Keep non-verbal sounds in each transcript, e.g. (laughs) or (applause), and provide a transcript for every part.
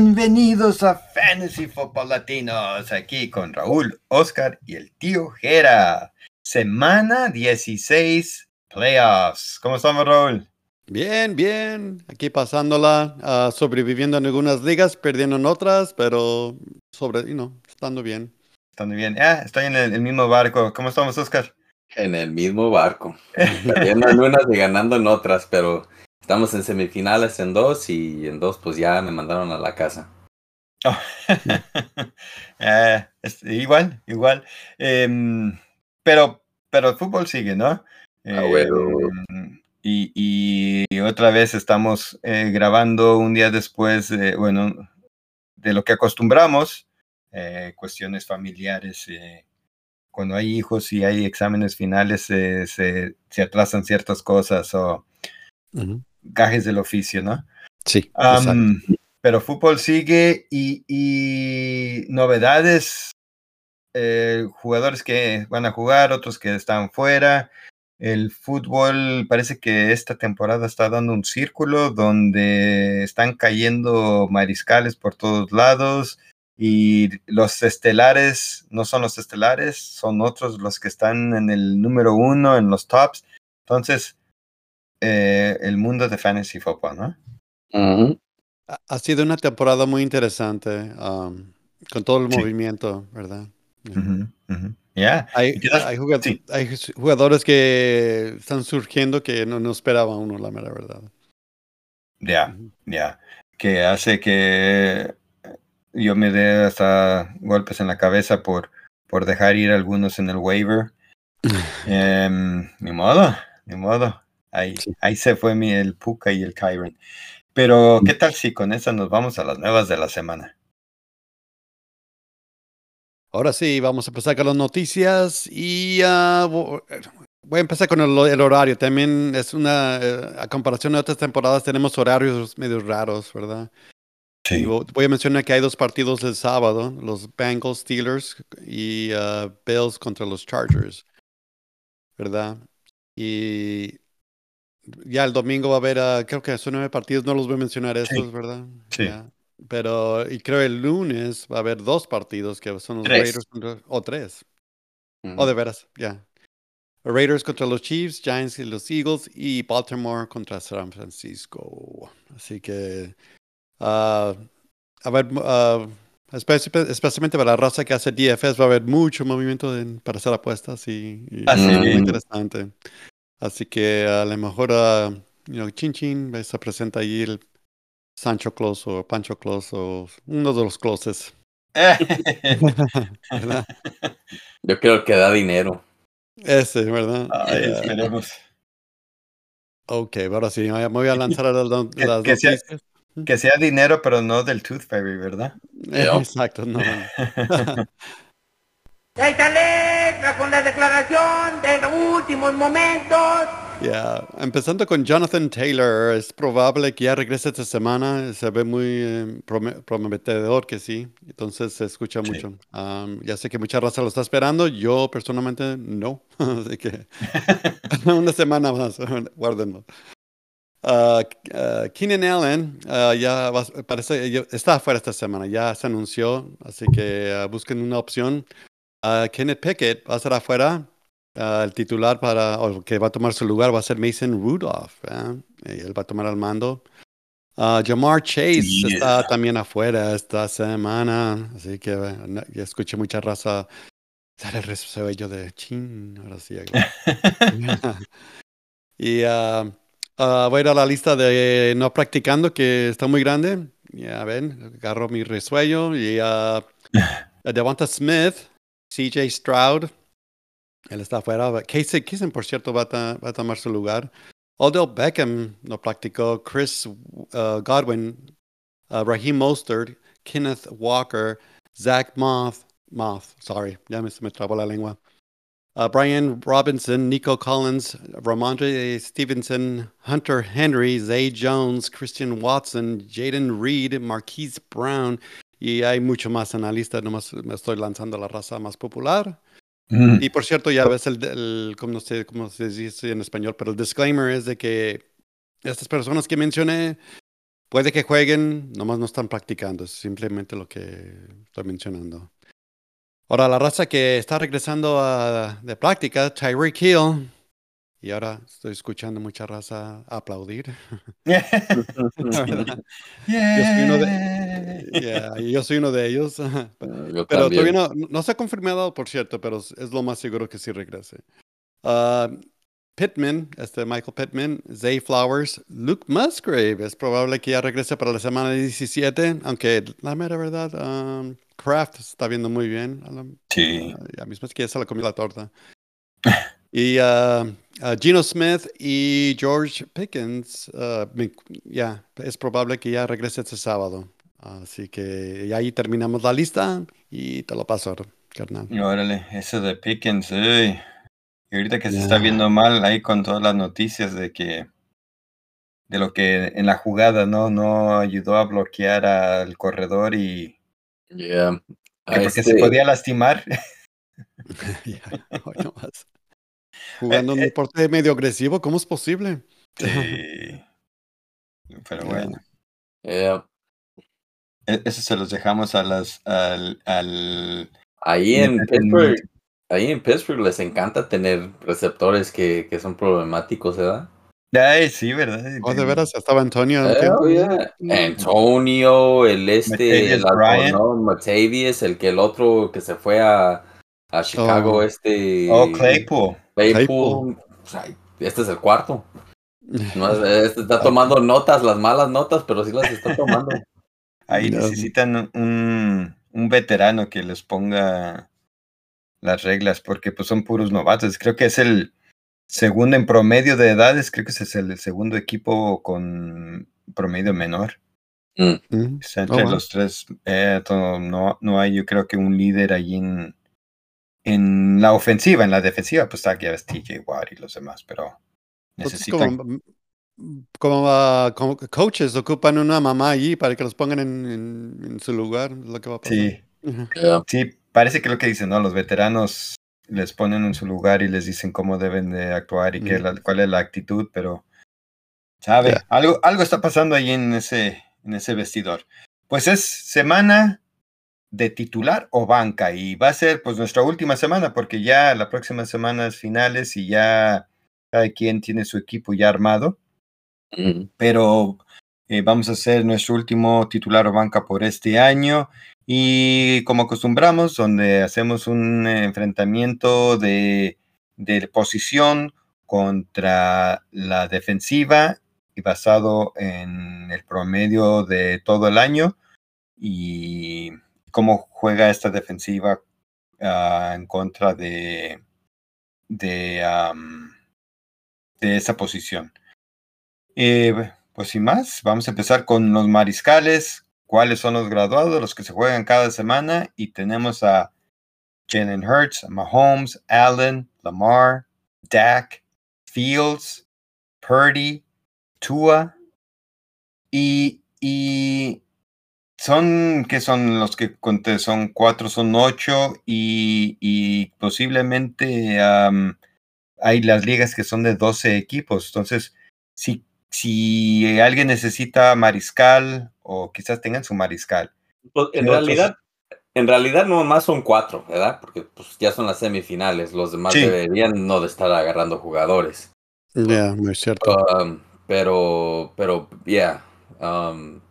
Bienvenidos a Fantasy Football Latinos, aquí con Raúl, Oscar y el tío Jera. Semana 16, playoffs. ¿Cómo estamos, Raúl? Bien, bien. Aquí pasándola, ah, sobreviviendo en algunas ligas, perdiendo en otras, pero sobre, you know, estando bien. Estando bien. Ah, estoy en el, el mismo barco. ¿Cómo estamos, Oscar? En el mismo barco. (laughs) Perdiendo en unas y ganando en otras, pero estamos en semifinales en dos y en dos pues ya me mandaron a la casa. Oh. (laughs) Eh, es- igual, igual. Em, pero, pero el fútbol sigue, ¿no? Ah, bueno. Em, y, y otra vez estamos eh, grabando un día después, de, bueno, de lo que acostumbramos, eh, cuestiones familiares. eh, cuando hay hijos y hay exámenes finales, eh, se, se atrasan ciertas cosas o gajes del oficio, ¿no? Sí, pero fútbol sigue y, y novedades, eh, jugadores que van a jugar, otros que están fuera. El fútbol parece que esta temporada está dando un círculo donde están cayendo mariscales por todos lados y los estelares no son los estelares, son otros los que están en el número uno, en los tops. Entonces, eh, el mundo de fantasy football, ¿no? Ha- Ha sido una temporada muy interesante, um, con todo el Sí. movimiento, ¿verdad? Ya. Hay, jugadores que están surgiendo que no, no esperaba uno, la mera verdad. Ya, ya. Que hace que yo me dé hasta golpes en la cabeza por, por dejar ir algunos en el waiver. (laughs) Em, ni modo, ni modo. Ahí, Sí. ahí se fue mi, el Puka y el Kyron. Pero, ¿qué tal si con esa nos vamos a las nuevas de la semana? Ahora sí, vamos a empezar con las noticias y ah, vo- voy a empezar con el, el horario. También es una, eh, a comparación de otras temporadas, tenemos horarios medio raros, ¿verdad? Vo- voy a mencionar que hay dos partidos el sábado, los Bengals Steelers y ah, Bills contra los Chargers, ¿verdad? Y ya el domingo va a haber, ah, creo que son nueve partidos, no los voy a mencionar Sí. esos, ¿verdad? Sí. Ya. Pero, y creo el lunes va a haber dos partidos que son los Tres. Raiders contra, o tres. Ujú. Oh, de veras, ya. Raiders contra los Chiefs, Giants y los Eagles y Baltimore contra San Francisco. Así que, ah, a ver, espe- especialmente para la raza que hace DFS, va a haber mucho movimiento en- para hacer apuestas y, y Ah, es muy sí. interesante. Así que a lo mejor, ah, you know, Chin Chin se presenta ahí el Sancho Claus o Pancho Claus o uno de los Clauses. (laughs) ¿verdad? Yo creo que da dinero. Ese, ¿verdad? Ay, Ya. esperemos. Ok, ahora sí, me voy a lanzar a las, Que- las que sea-. Que sea dinero, pero no del Tooth Fairy, ¿verdad? (laughs) Exacto, no. (laughs) Alexa con la declaración de los últimos momentos. Ya, Empezando con Jonathan Taylor, es probable que ya regrese esta semana. Se ve muy eh, prome- prometedor que sí. Entonces se escucha Sí. mucho. Am, ya sé que mucha raza lo está esperando. Yo personalmente no. (laughs) Así que (laughs) una semana más, (laughs) guárdenlo. Ah, ah, Keenan Allen ah, ya va- parece ya está afuera esta semana, ya se anunció, así que busquen una opción. Ah, Kenneth Pickett va a estar afuera. Ah, el titular para o que va a tomar su lugar va a ser Mason Rudolph. ¿eh? Y él va a tomar el mando. Ah, Jamar Chase Yeah. está también afuera esta semana, así que eh, no- ya escuché mucha raza. Sale el resuello de chin, ahora sí. (laughs) y voy a ir a la lista de no practicando, que está muy grande. Ya ven, agarro mi resuello y (laughs) Devonta Smith, CJ Stroud, él está afuera. Casey Kissen, por cierto, va a, va a tomar su lugar. Odell Beckham no practicó. Chris uh, Godwin, uh, Raheem Mostert, Kenneth Walker, Zach Moth, Moth, sorry, ya me, me trabó la lengua. Uh, Brian Robinson, Nico Collins, Ramondre Stevenson, Hunter Henry, Zay Jones, Christian Watson, Jaden Reed, Marquise Brown, y hay mucho más lista, nomás me estoy lanzando la raza más popular. Mm, Y por cierto, ya ves el, el como no sé cómo se dice en español, pero el disclaimer es de que estas personas que mencioné puede que jueguen, nomás no están practicando, es simplemente lo que estoy mencionando. Ahora, la raza que está regresando a- de práctica, Tyreek Hill, y ahora estoy escuchando mucha raza aplaudir. (laughs) Yeah, y yo soy uno de ellos. Yo Pero también. todavía no, no se ha confirmado, por cierto, pero es lo más seguro que sí regrese. Ah, Pittman, este Michael Pittman, Zay Flowers, Luke Musgrave, es probable que ya regrese para la semana 17, aunque la mera verdad, um, Kraft está viendo muy bien. La- Sí. ah, ya mismo es que ya se le comió la torta. (laughs) Y ah, ah, Geno Smith y George Pickens, me- ya, es probable que ya regrese este sábado. Así que y ahí terminamos la lista y te lo paso, carnal. Órale, eso de Pickens, uy. Y ahorita que se Ya. está viendo mal ahí con todas las noticias de que de lo que en la jugada no no ayudó a bloquear al corredor y Yeah. porque se este- podía lastimar. (laughs) (laughs) Ya, hoy no más. Jugando un Eh, eh. deporte medio agresivo, ¿cómo es posible? Sí. Pero bueno, yeah. e- eso se los dejamos a las al, al Ahí en. Pittsburgh, ahí en Pittsburgh les encanta tener receptores que, que son problemáticos, ¿verdad? Ay, sí, ¿verdad? Oh, de veras, estaba Antonio. Eh, oh, yeah. Antonio, el este, el no, Matavius, el que el otro que se fue a, a Chicago, Oh. este Oh, Claypool. Claypool. Este es el cuarto. No, este está (laughs) tomando notas, las malas notas, pero sí las está tomando. (laughs) Ahí necesitan un, un veterano que les ponga las reglas, porque pues son puros novatos. Creo que es el segundo en promedio de edades, creo que ese es el segundo equipo con promedio menor. Mm. Está entre Oh, los tres. eh, todo- no, no hay, yo creo que un líder allí en, en la ofensiva, en la defensiva, pues está ya ves TJ Watt y los demás, pero Entonces, necesitan. como, como, ah, como coaches ocupan una mamá allí para que los pongan en, en- en su lugar, es lo que va a pasar. Sí. Yeah. Sí, parece que lo que dicen, ¿no? Los veteranos les ponen en su lugar y les dicen cómo deben de actuar y qué la- cuál es la actitud, pero sabe, Ya. algo, algo está pasando ahí en ese, en ese vestidor. Pues es semana de titular o banca y va a ser pues nuestra última semana porque ya la próxima semana es finales y ya cada quien tiene su equipo ya armado Mm. pero eh, vamos a hacer nuestro último titular o banca por este año y como acostumbramos, donde hacemos un enfrentamiento de, de posición contra la defensiva y basado en el promedio de todo el año y cómo juega esta defensiva ah, en contra de, de, esa posición. Eh, pues sin más, vamos a empezar con los mariscales. ¿Cuáles son los graduados? Los que se juegan cada semana. Y tenemos a Jalen Hurts, Mahomes, Allen, Lamar, Dak, Fields, Purdy, Tua. Y, y son, que son los que conté? Son cuatro, son ocho. Y, y posiblemente am, hay las ligas que son de 12 equipos. Entonces, si si alguien necesita mariscal o quizás tengan su mariscal. Pues, en realidad, en realidad no más son cuatro, ¿verdad? Porque pues ya son las semifinales. Los demás Sí. deberían no de estar agarrando jugadores. Ya, muy cierto. Um, pero, pero, yeah. um, pe-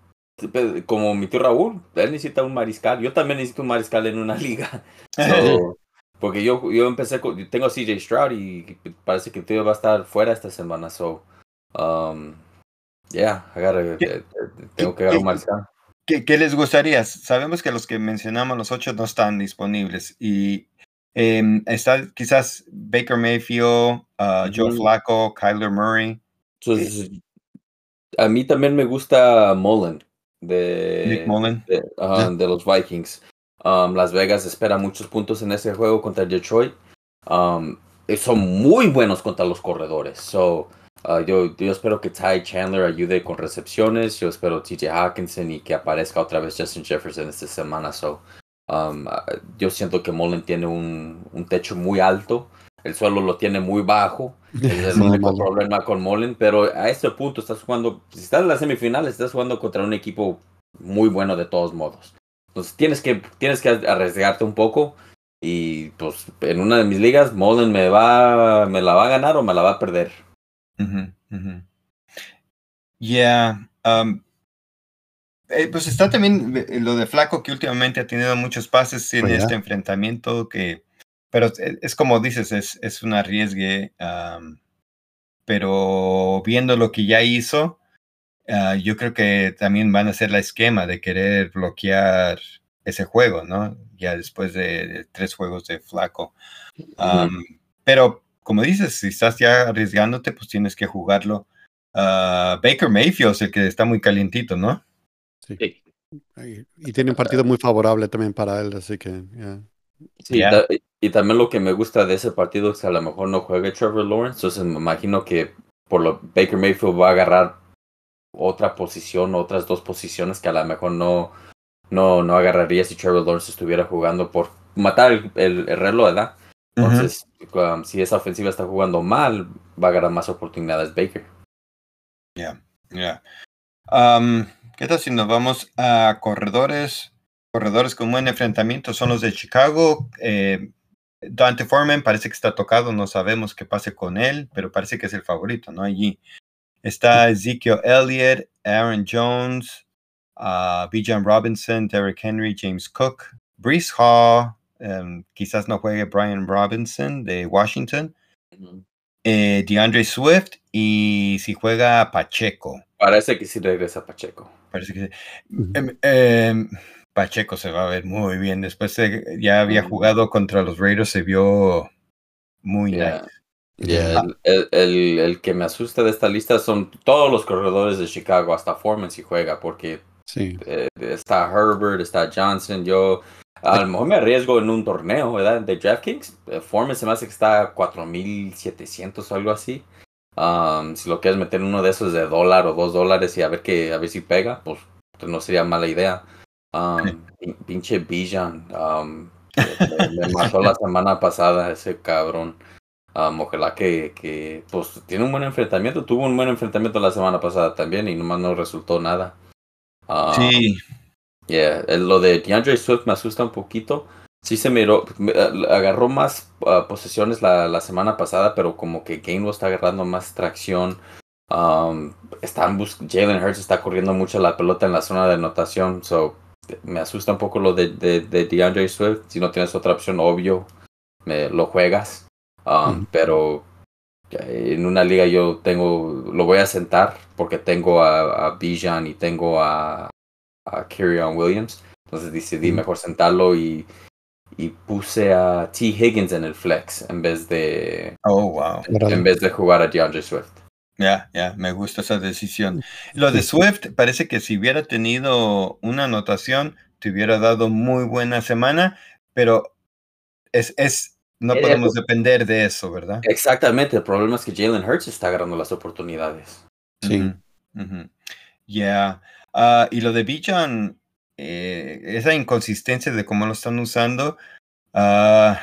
como mi tío Raúl, él necesita un mariscal. Yo también necesito un mariscal en una (laughs) liga. So, (laughs) porque yo, yo empecé con, yo tengo a CJ Stroud y parece que el tío va a estar fuera esta semana. So, um, yeah, ¿Qué- eh, eh, tengo que agarrar un mariscal. ¿Qué, qué les gustaría? Sabemos que los que mencionamos, los ocho, no están disponibles. Y em, está quizás Baker Mayfield, ah, Joe Ujú. Flacco, Kyler Murray. Entonces, a mí también me gusta Mullen de, Nick Mullen. de, ajá, de los Vikings. Um, Las Vegas espera muchos puntos en ese juego contra Detroit. Um, son muy buenos contra los corredores. So, uh, yo, yo espero que Ty Chandler ayude con recepciones. Yo espero TJ Hawkinson y que aparezca otra vez Justin Jefferson esta semana. So, um, uh, yo siento que Mullen tiene un, un techo muy alto. El suelo lo tiene muy bajo. Es el único problema con Mullen. Pero a este punto estás jugando, si estás en la semifinal, estás jugando contra un equipo muy bueno de todos modos. Entonces tienes que, tienes que arriesgarte un poco. Y pues en una de mis ligas, Mullen me va, me la va a ganar o me la va a perder. Ya. Um, eh, pues está también eh, lo de Flaco que últimamente ha tenido muchos pases en este enfrentamiento que, pero es, como dices, es, es un arriesgue, pero viendo lo que ya hizo, ah, yo creo que también van a hacer la esquema de querer bloquear ese juego, ¿no? Ya después de, tres juegos de Flaco. pero como dices, si estás ya arriesgándote, pues tienes que jugarlo. Ah, Baker Mayfield es el que está muy calientito, ¿no? Sí. Y tiene un partido muy favorable también para él, así que. Sí, y también lo que me gusta de ese partido es que a lo mejor no juegue Trevor Lawrence, entonces me imagino que por lo Baker Mayfield va a agarrar otra posición, otras dos posiciones que a lo mejor no, no, no agarraría si Trevor Lawrence estuviera jugando por matar el, el, reloj, ¿verdad? Entonces, um, si esa ofensiva está jugando mal, va a agarrar más oportunidades Baker. Ya, ya. Um, ¿Qué tal si nos vamos a corredores? Corredores con buen enfrentamiento son los de Chicago. Eh, Dante Foreman parece que está tocado, no sabemos qué pase con él, pero parece que es el favorito, ¿no? Allí está Ezekiel Elliott, Aaron Jones, uh, Bijan Robinson, Derrick Henry, James Cook, Brees Hall, em, quizás no juegue Brian Robinson de Washington, eh, DeAndre Swift y si juega Pacheco. Parece que sí regresa Pacheco. Parece que em, Pacheco se va a ver muy bien. Después ya había jugado contra los Raiders, se vio muy bien. el, el, el, que me asusta de esta lista son todos los corredores de Chicago, hasta Foreman si juega, porque sí. Eh, está Herbert, está Johnson. Yo a lo mejor me arriesgo en un torneo, ¿verdad? De DraftKings. Eh, Foreman se me hace que está a 4700 o algo así. Um, si lo quieres meter en uno de esos de dólar o dos dólares y a ver que a ver si pega, pues no sería mala idea. Um, pinche Bijan. Um, me, mató la semana pasada ese cabrón. Um, ojalá que, que, pues, tiene un buen enfrentamiento. Tuvo un buen enfrentamiento la semana pasada también y nomás no resultó nada. sí. Yeah, lo de DeAndre Swift me asusta un poquito sí se miró, agarró más ah, posesiones la, la, semana pasada, pero como que Gainwell está agarrando más tracción. Um, están Jalen Hurts está corriendo mucho la pelota en la zona de anotación, so me asusta un poco lo de, de, de DeAndre Swift. Si no tienes otra opción, obvio, me, lo juegas. Um, pero en una liga yo tengo, lo voy a sentar porque tengo a, a Bijan y tengo a, a Williams. Entonces decidí mejor sentarlo y y puse a T. Higgins en el flex en vez de. Oh, wow. En vez de jugar a DeAndre Swift. Ya, ya, me gusta esa decisión. Lo de Swift parece que si hubiera tenido una anotación, te hubiera dado muy buena semana, pero es, es no eh, podemos depender de eso, ¿verdad? Exactamente, el problema es que Jalen Hurts está agarrando las oportunidades. Sí. Ya. Ah, y lo de Bijan, eh, esa inconsistencia de cómo lo están usando. Uh,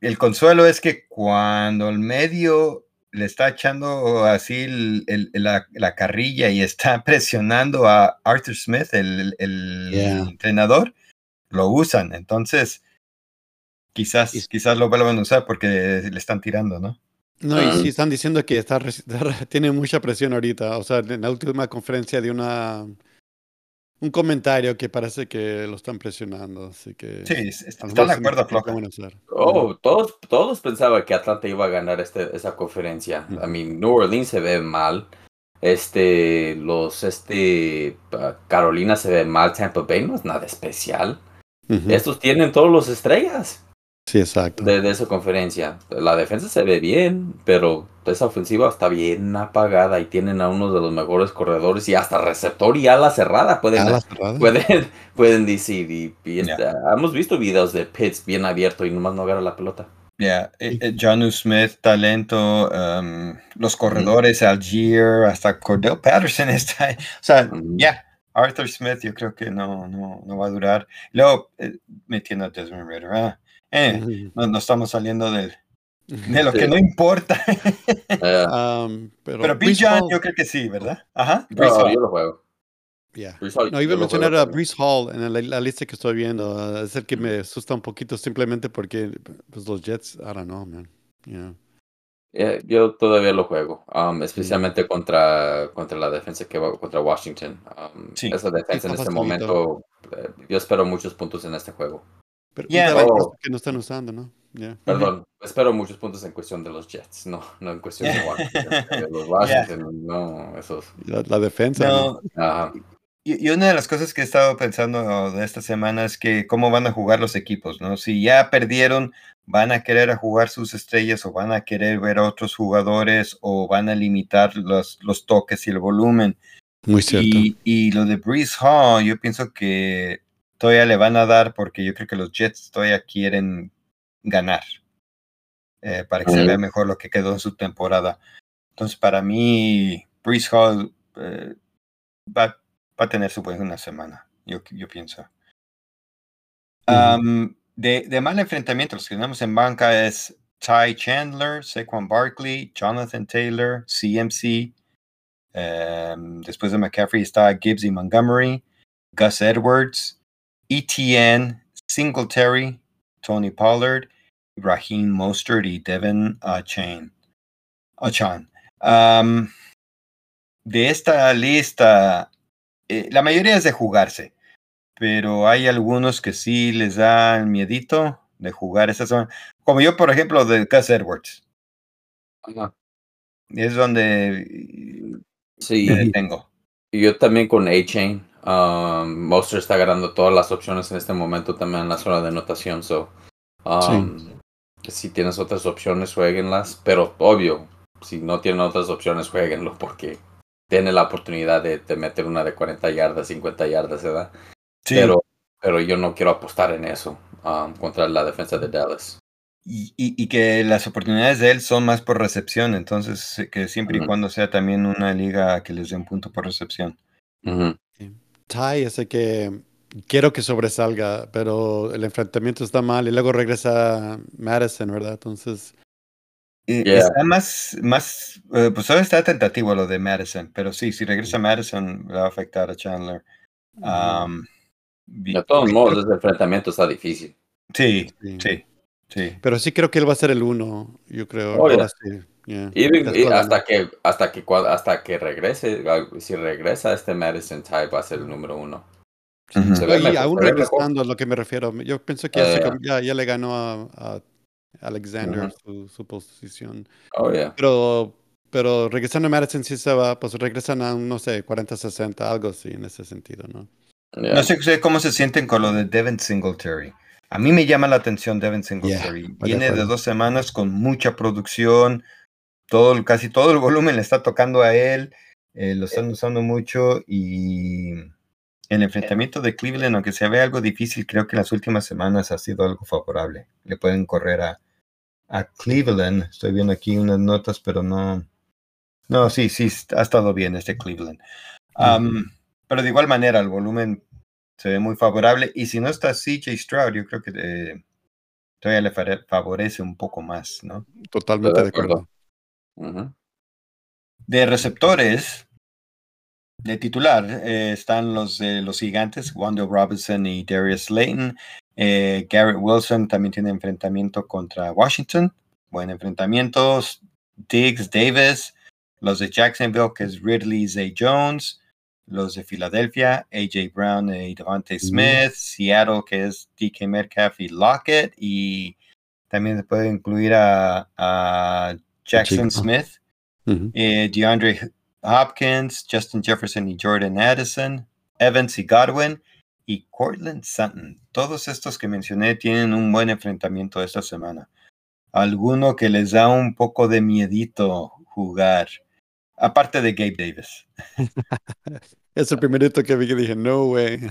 el consuelo es que cuando el medio le está echando así el, el, la, la, carrilla y está (laughs) presionando a Arthur Smith, el, el entrenador, lo usan. Entonces, quizás, quizás lo vuelvan a usar porque le están tirando, ¿no? No, y sí están diciendo que está, (laughs) tiene mucha presión ahorita. O sea, en la última conferencia de una un comentario que parece que lo están presionando, así que... Sí, está de acuerdo, Floja. Oh, todos, todos pensaban que Atlanta iba a ganar este, esa conferencia. A mí, New Orleans se ve mal. Este, los, este, Carolina se ve mal. Tampa Bay no es nada especial. Estos tienen todos los estrellas. Sí, exacto. De, esa conferencia. La defensa se ve bien, pero esa ofensiva está bien apagada y tienen a uno de los mejores corredores y hasta receptor y ala cerrada pueden, pueden, (laughs) pueden decir. Y, este, hemos visto videos de Pitts bien abierto y nomás no agarra la pelota. Ya, yeah. Eh, Smith, talento, um, los corredores, Algier, hasta Cordell Patterson (laughs) está. O sea, ya, Arthur Smith, yo creo que no, no, no va a durar. Luego, eh, metiendo a Desmond Ritter, eh, no, estamos saliendo del, de lo que no importa. (laughs) Um, pero Pero Brees Hall- yo creo que sí, ¿verdad? Ajá. no, Brees Hall. yo lo juego. yeah. Brees Hall, No, iba a mencionar juego a. Brees Hall en la, la lista que estoy viendo. uh, es el que me asusta un poquito simplemente porque pues, los Jets, I don't know, man. Yeah. Eh, yo todavía lo juego, um, especialmente contra, contra la defensa que va contra Washington. Um, Sí. Esa defensa en este facilito. momento, eh, yo espero muchos puntos en este juego. Pero Yeah. Oh. que no están usando, ¿no? Yeah. Perdón, espero muchos puntos en cuestión de los Jets, no, no en cuestión de Washington. Eh, los (laughs) Washington, no, esos. La, la defensa. ¿no? No, Ajá. Y, y una de las cosas que he estado pensando de esta semana es que cómo van a jugar los equipos, ¿no? Si ya perdieron, van a querer a jugar sus estrellas o van a querer ver a otros jugadores o van a limitar los, los toques y el volumen. Muy cierto. Y, y lo de Breeze Hall, yo pienso que todavía le van a dar porque yo creo que los Jets todavía quieren ganar eh, para que se vea mejor lo que quedó en su temporada. Entonces, para mí, Breeze Hall eh, va, va a tener su buena semana, yo, yo pienso. De, de mal enfrentamiento, los que tenemos en banca es Ty Chandler, Saquon Barkley, Jonathan Taylor, CMC. em, después de McCaffrey está Gibbs y Montgomery, Gus Edwards, ETN, Singletary, Tony Pollard, Raheem Mostert y Devin Achan. Achan. Am, de esta lista, eh, la mayoría es de jugarse, pero hay algunos que sí les da el miedito de jugar esta zona. Como yo, por ejemplo, de Gus Edwards. Ajá. Es donde Sí, me detengo. y yo también con A-Chain. Um, Monster está agarrando todas las opciones en este momento también en la zona de anotación. So, um, Si tienes otras opciones, jueguenlas. Pero obvio, si no tienen otras opciones, jueguenlo porque tiene la oportunidad de, de meter una de 40 yardas, 50 yardas, ¿verdad? Sí, Pero, pero yo no quiero apostar en eso um, contra la defensa de Dallas. y, y- y que las oportunidades de él son más por recepción, entonces eh, que siempre y cuando sea también una liga que les dé un punto por recepción. Ujú. Ty es el que quiero que sobresalga, pero el enfrentamiento está mal y luego regresa Madison, ¿verdad? Entonces, Yeah. Está más, más eh, pues ahora está tentativo lo de Madison, pero sí, si regresa Madison va a afectar a Chandler. Vi- De todos modos, ese enfrentamiento está difícil. sí, sí. sí, sí. Pero sí creo que él va a ser el uno, yo creo. Oh, Ahora yeah. sí. Yeah. Even- y hasta que hasta que hasta que regrese, ah, si regresa este Madison Ty va a ser el número uno. Se know. ve Y mejor, aún regresando a lo que me refiero, yo pienso que ya, Eh, ya, ya le ganó a, a Alexander Ujú. su, su posición. Oh yeah. Pero, pero regresando a Madison sí se va, pues regresan a, no sé, 40-60, algo así en ese sentido, ¿no? Yeah. No sé, sé cómo se sienten con lo de Devin Singletary. A mí me llama la atención Devin Singletary. Viene de dos semanas con mucha producción, todo, el- casi todo el (laughs) volumen le está tocando a él, eh, lo están usando mucho y el enfrentamiento de Cleveland, aunque se ve algo difícil, creo que en las últimas semanas ha sido algo favorable. Le pueden correr a, a Cleveland. Estoy viendo aquí unas notas, pero no. No, sí, sí, ha estado bien este Cleveland. Am, pero de igual manera, el volumen se ve muy favorable. Y si no está CJ Stroud, yo creo que eh, todavía le favorece un poco más, ¿no? Totalmente de de De receptores, de titular, eh, están los de los gigantes, Wando Robinson y Darius Slayton. Eh, Garrett Wilson también tiene enfrentamiento contra Washington. Buen enfrentamiento. Diggs, Davis. Los de Jacksonville, que es Ridley, Zay Jones. Los de Filadelfia, AJ Brown y Devontae Smith. Seattle, que es DK Metcalf y Lockett. Y también se puede incluir a, a Jackson Chico. Smith eh, DeAndre Hopkins, Justin Jefferson y Jordan Addison, Evans y Godwin y Cortland Sutton. Todos estos que mencioné tienen un buen enfrentamiento esta semana. Alguno que les da un poco de miedito jugar. Aparte de Gabe Davis. (laughs) Es el primerito que vi que dije, no way. (laughs)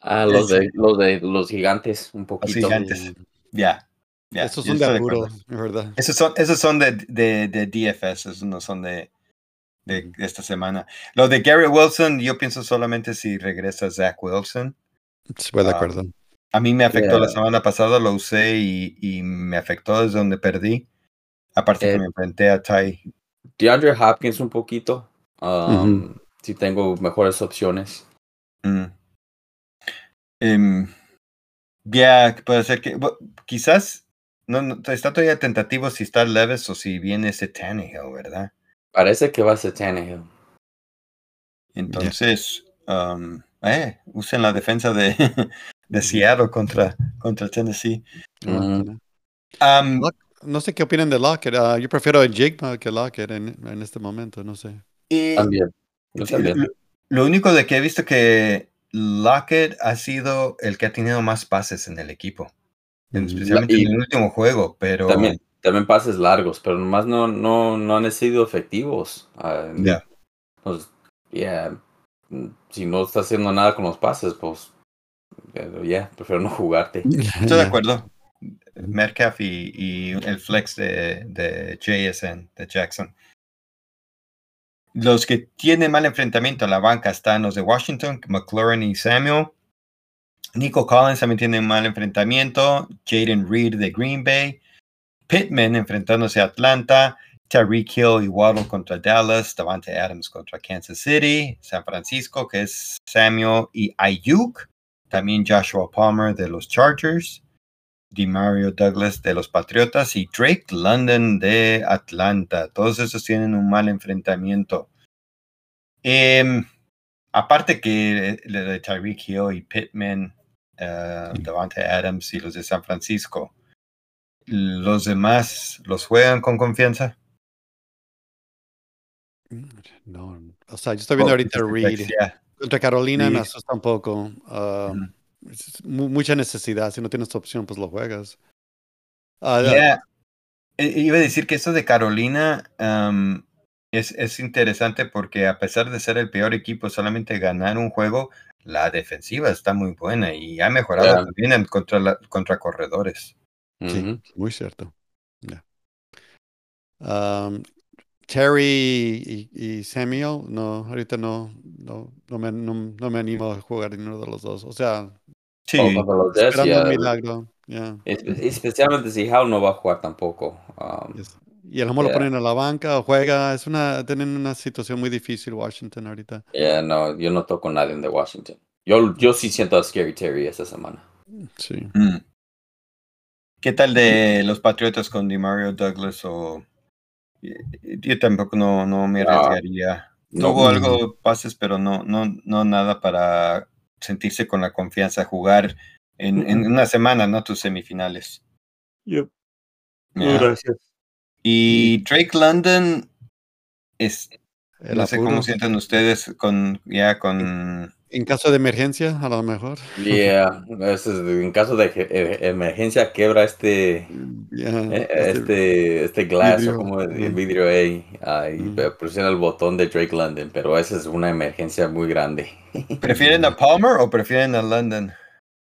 Ah, los de los de los gigantes, un poquito. gigantes. Ya. Esos son de apuro, verdad. Esos son, esos son de, de, de DFS, esos no son de, de esta semana. Lo de Gary Wilson, yo pienso solamente si regresa Zach Wilson. Estoy de Ah, acuerdo. A mí me afectó la Yeah. semana pasada, lo usé y, y me afectó desde donde perdí. Aparte que Eh, me enfrenté a Ty. DeAndre Hopkins un poquito. Um, Si tengo mejores opciones. Mm. Em, ya, puede ser que quizás no, no, está todavía tentativo si está Leves o si viene ese Tannehill, ¿verdad? Parece que va a ser Tannehill. Entonces, um, eh, usen la defensa de, (laughs) de Seattle contra, contra Tennessee. Um, Lock- No sé qué opinan de Lockett. ah, yo prefiero a Jigma que Lockett en, en este momento, no sé. y- También. Yo Sí, también. Lo, lo único de que he visto que Lockett ha sido el que ha tenido más pases en el equipo. Especialmente y- en el último juego, pero También, también pases largos, pero nomás no, no, no han sido efectivos. Ah, ya. pues, yeah, mm, si no está haciendo nada con los pases, pues, pero ya, prefiero no jugarte. (laughs) Estoy de acuerdo. Metcalf y, y el flex de, de JSN, de Jackson. Los que tienen mal enfrentamiento en la banca están los de Washington, McLaurin y Samuel. Nico Collins también tiene mal enfrentamiento. Jaden Reed de Green Bay. Pittman enfrentándose a Atlanta. Tyreek Hill y Waddle contra Dallas. Davante Adams contra Kansas City. San Francisco, que es Samuel y Ayuk. También Joshua Palmer de los Chargers. Mario Douglas de los Patriotas y Drake London de Atlanta. Todos esos tienen un mal enfrentamiento. Em, aparte que lo de Tyreek Hill y Pittman, eh, Davante Adams y los de San Francisco, los demás los juegan con confianza. No, o sea, yo estoy viendo Oh, ahorita Reed. ya. Contra Carolina me Reed. asusta un poco. ah, mucha necesidad. Si no tienes opción, pues lo juegas. Ah, Yeah. I- Iba a decir que eso de Carolina es, es interesante porque a pesar de ser el peor equipo, solamente ganar un juego, la defensiva está muy buena y ha mejorado Yeah. también en contra, la- contra corredores. Sí, Ujú. muy cierto. Ya. Am, Terry y, y Samuel, no, ahorita no, no, no, me, no, no me animo a jugar ninguno de los dos. O sea, Sí, los ya, un milagro. espe- especialmente si Howe no va a jugar tampoco. um, Es- Y a lo mejor lo Yeah. ponen a la banca o juega. Es una, tienen una situación muy difícil Washington ahorita. yeah, no, yo no toco a nadie de Washington. Yo, yo sí siento a Scary Terry esta semana. Sí. Mm. ¿Qué tal de los Patriotas con DeMario Douglas o yo tampoco no, no me arriesgaría. No, Tuvo no. algo pases, pero no, no, no nada para sentirse con la confianza jugar en, en una semana, ¿no? Tus semifinales. Ya. gracias. Y Drake London es, El no sé apuro. cómo sienten ustedes con ya con En caso de emergencia, a lo mejor. Yeah, en caso de emergencia quebra este Ya, eh, este- este este glass vidrio, o como el vidrio ahí ah, y Ujú. pe- presiona el botón de Drake London, pero esa es una emergencia muy grande. (laughs) ¿Prefieren a Palmer o prefieren a London?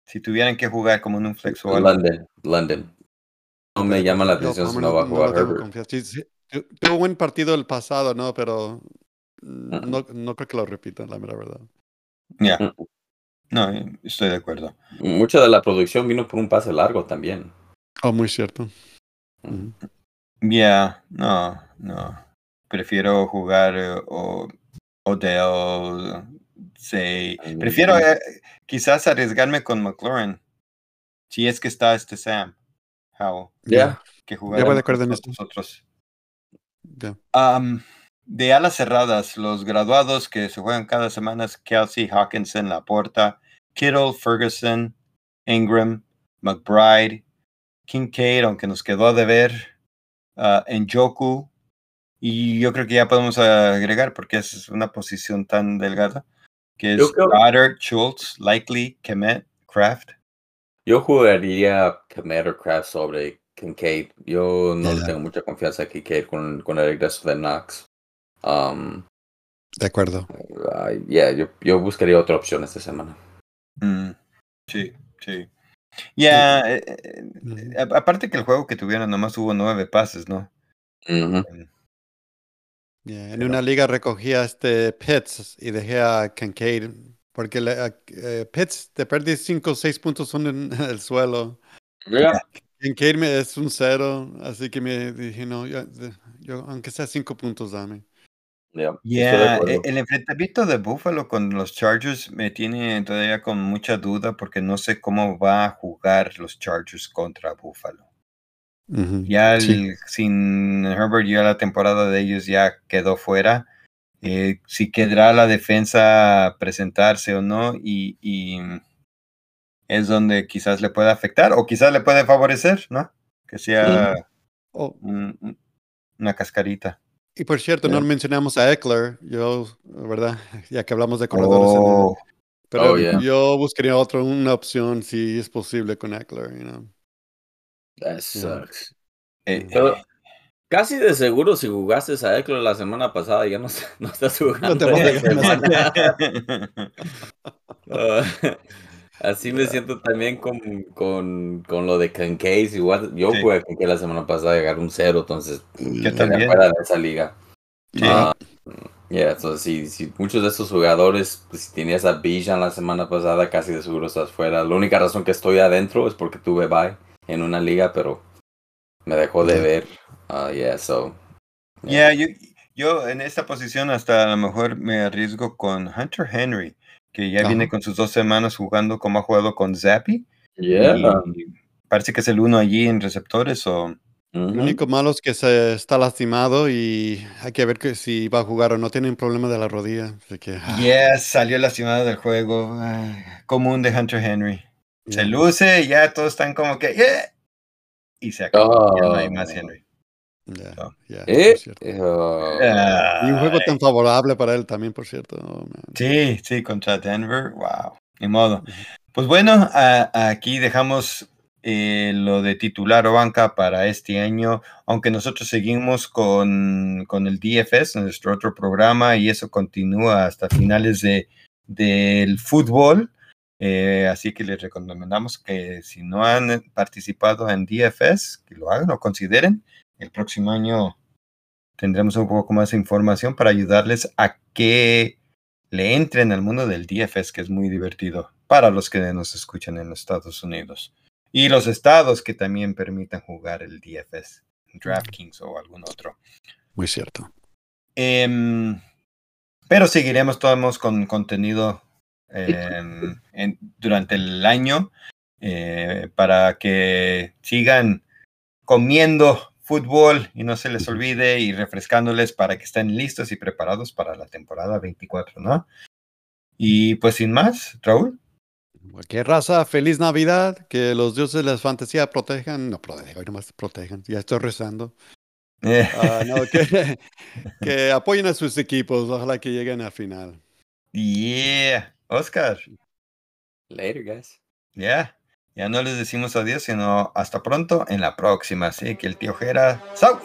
Si tuvieran que jugar como en un flex o algo. London, London. No me llama la atención si no va a no jugar tengo Herbert. Sí, sí, tu- Tuvo un buen partido el pasado, ¿no? Pero mm, Ujú. no, no creo que lo repitan, la mera verdad. Ya, Mm. no, estoy de acuerdo. Mucha de la producción vino por un pase largo también. Oh, muy cierto. Ujú. Ya, no, no. Prefiero jugar eh, o Odell, say. Mm. Prefiero eh, quizás arriesgarme con McLaurin. Si es que está este Sam Howell, Ya, que jugar Ya voy de acuerdo en esto. nosotros. Ya. Am, de alas cerradas, los graduados que se juegan cada semana es Kelsey, Hawkinson, Laporta, Kittle, Ferguson, Ingram, McBride, Kincaid, aunque nos quedó a deber, uh, Njoku, y yo creo que ya podemos agregar, porque es una posición tan delgada, que es Goddard, Schultz, Likely, Kemet, Kraft. Yo jugaría Komet o Kraft sobre Kincaid. Yo no le tengo mucha confianza a Kincaid con, con el regreso de Knox. Um, De acuerdo. yeah, yo, yo buscaría otra opción esta semana. Mm, sí, sí. Ya, eh, eh, Ujú. a- aparte que el juego que tuvieron nomás hubo nueve pases, ¿no? Ya, En Pero- una liga recogí a este Pitts y dejé a Kincaid Porque le, eh, Pitts te perdí 5 o 6 puntos son en (laughs) el suelo. Yeah. En Kate es un cero, así que me dije, no, yo, yo aunque sea 5 puntos, dame. Yeah, Yeah, el enfrentamiento de Buffalo con los Chargers me tiene todavía con mucha duda porque no sé cómo va a jugar los Chargers contra Buffalo. Ujú, Ya el- sí. sin Herbert, ya la temporada de ellos ya quedó fuera. Eh, si quedará la defensa presentarse o no, y, y es donde quizás le pueda afectar o quizás le puede favorecer, ¿no? Que sea Oh, un- un- una cascarita. y por cierto, no mencionamos a Eckler, yo, ¿verdad? (laughs) Ya que hablamos de corredores. en el- Oh, pero Oh, yeah. yo buscaría otra, una opción si es posible con Eckler, you know. That sucks. eh, Pero casi de seguro si jugaste a Eckler la semana pasada ya no, (laughs) no estás jugando. te ganar. semana. (laughs) Ah, así me siento también con, con, con lo de Kincaid. Igual yo Sí. jugué a la semana pasada y agarré un cero, entonces Yo quedé también. fuera de esa liga. Sí. Ah, yeah, entonces sí, sí, muchos de estos jugadores, pues, si tenías a Bijan la semana pasada, casi de seguro estás fuera. La única razón que estoy adentro es porque tuve bye en una liga, pero me dejó de ver. Ah, yeah, so. Yeah, yo, yo en esta posición hasta a lo mejor me arriesgo con Hunter Henry, que ya viene Ajá. con sus dos semanas jugando como ha jugado con Zappi. Yeah. parece que es el uno allí en receptores o Lo Ujú. único malo es que se está lastimado y hay que ver que si va a jugar o no. Tiene un problema de la rodilla. Así que, ah, yes, salió lastimado del juego. ah, común de Hunter Henry. Se ya. luce y ya todos están como que "Yeah", y se acabó. ya no hay más Oh. Henry. Ya, ya, Eh, por cierto. oh, Y un juego tan favorable para él también, por cierto. Oh. Sí, sí, contra Denver. Wow. Ni modo. Pues bueno, a- aquí dejamos eh, lo de titular o banca para este año, aunque nosotros seguimos con, con el DFS, nuestro otro programa, y eso continúa hasta finales de, del fútbol. Eh, así que les recomendamos que si no han participado en DFS, que lo hagan o consideren. El próximo año tendremos un poco más de información para ayudarles a que le entren al mundo del DFS, que es muy divertido para los que nos escuchan en los Estados Unidos. Y los estados que también permitan jugar el DFS, DraftKings o algún otro. Muy cierto. Em, pero seguiremos todos con contenido em, en- durante el año eh, para que sigan comiendo fútbol y no se les olvide y refrescándoles para que estén listos y preparados para la temporada 24, ¿no? Y pues sin más, Raúl. Cualquier raza, feliz Navidad, que los dioses de la fantasía protejan, no protejan, hoy nomás protejan, ya estoy rezando. Eh, Ah, no, que, (laughs) que apoyen a sus equipos, ojalá que lleguen al final. yeah, Oscar. Later, guys. Ya, ya no les decimos adiós, sino hasta pronto en la próxima. Así que el tío Jera, ¡Saus!